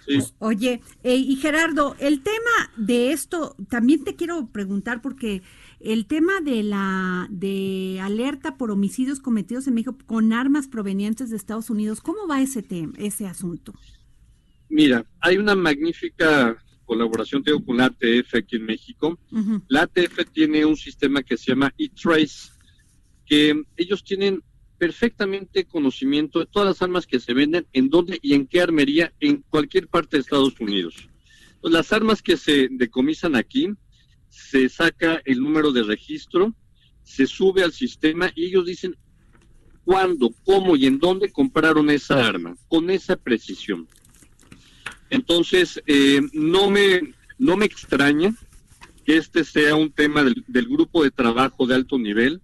Sí. Oye, eh, y Gerardo, el tema de esto, también te quiero preguntar porque el tema de la de alerta por homicidios cometidos en México con armas provenientes de Estados Unidos, ¿cómo va ese tema, ese asunto? Mira, hay una magnífica colaboración tengo con la ATF aquí en México. La ATF tiene un sistema que se llama eTrace, que ellos tienen perfectamente conocimiento de todas las armas que se venden, en dónde y en qué armería en cualquier parte de Estados Unidos. Entonces, las armas que se decomisan aquí, se saca el número de registro, se sube al sistema y ellos dicen cuándo, cómo y en dónde compraron esa arma, con esa precisión. Entonces, eh, no, me, no me extraña que este sea un tema del, del grupo de trabajo de alto nivel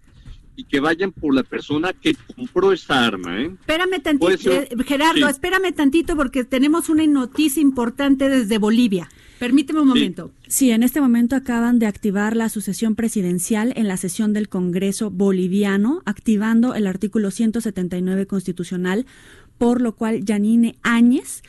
y que vayan por la persona que compró esa arma. ¿eh? Espérame tantito, ser- eh, Gerardo, Sí. espérame tantito porque tenemos una noticia importante desde Bolivia. Permíteme un momento. Sí, en este momento acaban de activar la sucesión presidencial en la sesión del Congreso boliviano, activando el artículo 179 constitucional, por lo cual Yanine Áñez,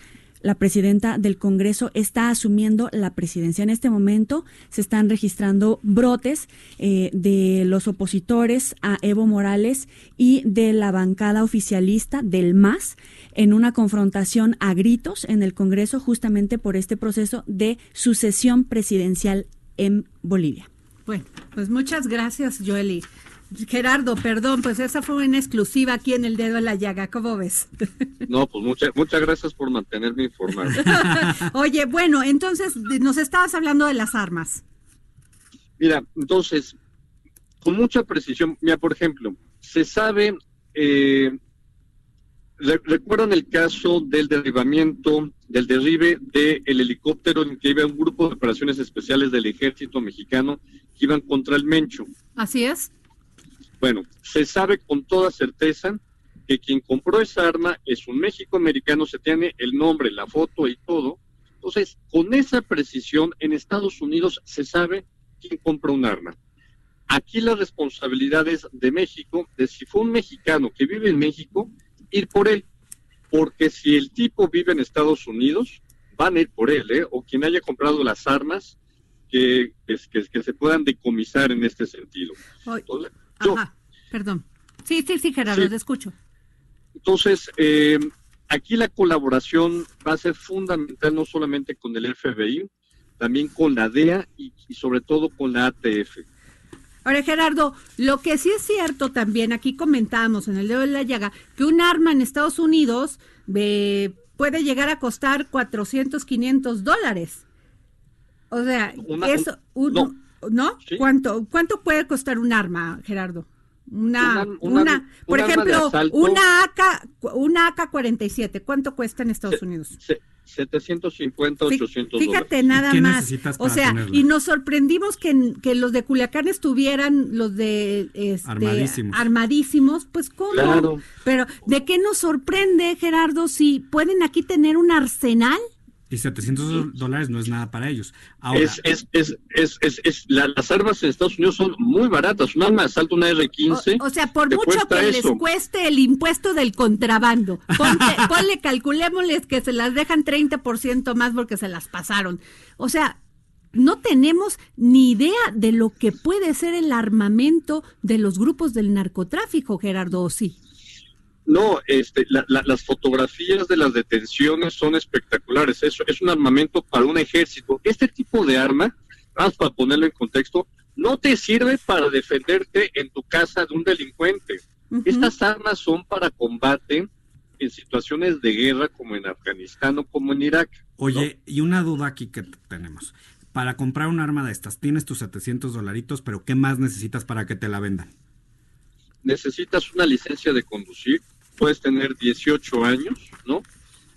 la presidenta del Congreso, está asumiendo la presidencia. En este momento se están registrando brotes eh, de los opositores a Evo Morales y de la bancada oficialista del MAS en una confrontación a gritos en el Congreso justamente por este proceso de sucesión presidencial en Bolivia. Bueno, pues muchas gracias, Joeli. Gerardo, perdón, pues esa fue una exclusiva aquí en el dedo en la llaga, ¿cómo ves? No, pues muchas muchas gracias por mantenerme informado. Oye, bueno, entonces de- nos estabas hablando de las armas. Mira, entonces, con mucha precisión, mira, por ejemplo, se sabe, eh, re- recuerdan el caso del derribamiento, del derribe del helicóptero en que iba un grupo de operaciones especiales del ejército mexicano que iban contra el Mencho. Así es. Bueno, se sabe con toda certeza que quien compró esa arma es un México americano, se tiene el nombre, la foto y todo. Entonces, con esa precisión, en Estados Unidos se sabe quién compró un arma. Aquí la responsabilidad es de México, de si fue un mexicano que vive en México, ir por él. Porque si el tipo vive en Estados Unidos, van a ir por él, ¿eh? O quien haya comprado las armas que, que, que- que se puedan decomisar en este sentido. Entonces, yo- Ajá, perdón. Sí, sí, sí, Gerardo, Sí. te escucho. Entonces, eh, aquí la colaboración va a ser fundamental no solamente con el FBI, también con la DEA y, y sobre todo con la ATF. Ahora, Gerardo, lo que sí es cierto también, aquí comentábamos en el dedo de la llaga, que un arma en Estados Unidos eh, puede llegar a costar 400, 500 dólares. O sea, Una- eso, un- no. ¿No? ¿Cuánto, ¿Cuánto puede costar un arma, Gerardo? Una, Una- una, una- por un ejemplo, una AK, una AK-47, ¿cuánto cuesta en Estados Unidos? Se- 750, Fí- 800 Fíjate dólares. nada ¿Qué más. O sea, tenerla? y nos sorprendimos que, que los de Culiacán estuvieran los de este, Armadísimos. armadísimos, pues cómo. Claro. Pero ¿de qué nos sorprende, Gerardo, si pueden aquí tener un arsenal? Y 700 dólares no es nada para ellos. Ahora, Es, es, es, es, es, es- la- las armas en Estados Unidos son muy baratas. Un arma de asalto, una R-15. O, o sea, por mucho que les cueste el impuesto del contrabando, ponte- ponle, calculémosles que se las dejan 30% más porque se las pasaron. O sea, no tenemos ni idea de lo que puede ser el armamento de los grupos del narcotráfico, Gerardo, ¿o sí? No, este, la- la- las fotografías de las detenciones son espectaculares. Eso es un armamento para un ejército. Este tipo de arma, más para ponerlo en contexto, no te sirve para defenderte en tu casa de un delincuente. Estas armas son para combate en situaciones de guerra como en Afganistán o como en Irak. oye, y una duda aquí que tenemos. Para comprar un arma de estas, tienes tus 700 dolaritos, pero ¿qué más necesitas para que te la vendan? necesitas una licencia de conducir, puedes tener 18 años, ¿no?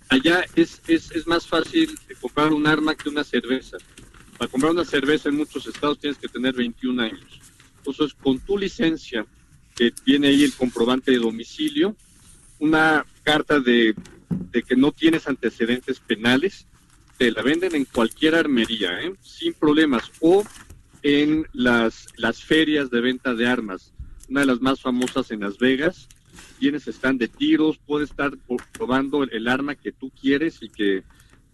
Allá es, es, es más fácil comprar un arma que una cerveza. Para comprar una cerveza en muchos estados tienes que tener 21 años. Entonces, con tu licencia, que tiene ahí el comprobante de domicilio, una carta de, de que no tienes antecedentes penales, te la venden en cualquier armería, ¿eh? sin problemas, o en las, las ferias de venta de armas, una de las más famosas en Las Vegas, tienes stand de tiros, puedes estar probando el, el arma que tú quieres y que,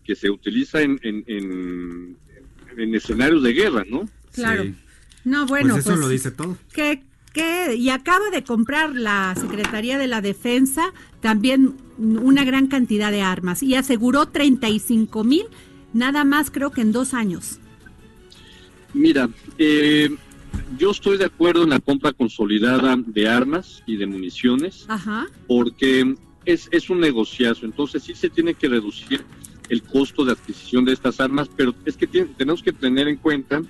que se utiliza en, en, en, en escenarios de guerra, ¿no? Claro. Sí. No, bueno, pues eso pues, lo dice todo. que, que, y acaba de comprar la Secretaría de la Defensa también una gran cantidad de armas y aseguró 35 mil, nada más creo que en dos años. Mira, eh, yo estoy de acuerdo en la compra consolidada de armas y de municiones. Ajá. porque es, es un negociazo, entonces sí se tiene que reducir el costo de adquisición de estas armas, pero es que tiene- tenemos que tener en cuenta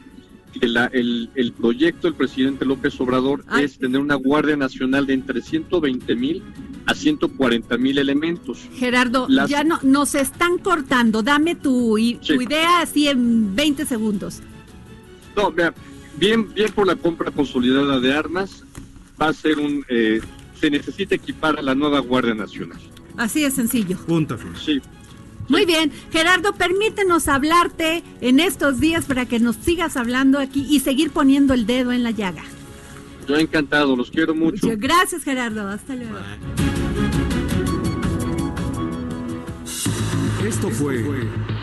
que la- el, el proyecto del presidente López Obrador Ay. es tener una Guardia Nacional de entre 120 mil a 140 mil elementos. Gerardo, Las- ya no nos están cortando. Dame tu, tu Sí. idea así en 20 segundos. No, vea, bien, bien por la compra consolidada de armas, va a ser un... eh, se necesita equipar a la nueva Guardia Nacional. Así de sencillo. Punto. Sí. Muy bien, Gerardo, permítenos hablarte en estos días para que nos sigas hablando aquí y seguir poniendo el dedo en la llaga. Yo encantado, los quiero mucho. Gracias, Gerardo. Hasta luego. Esto fue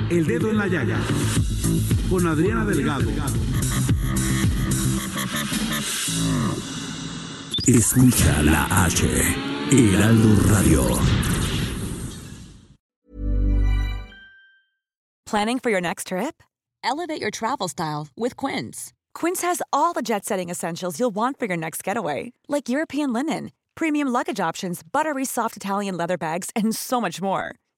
El Dedo en la Llaga con Adriana Delgado. Escucha la H, Heraldo Radio. Planning for your next trip? Elevate your travel style with Quince. Quince has all the jet setting essentials you'll want for your next getaway, like European linen, premium luggage options, buttery soft Italian leather bags, and so much more.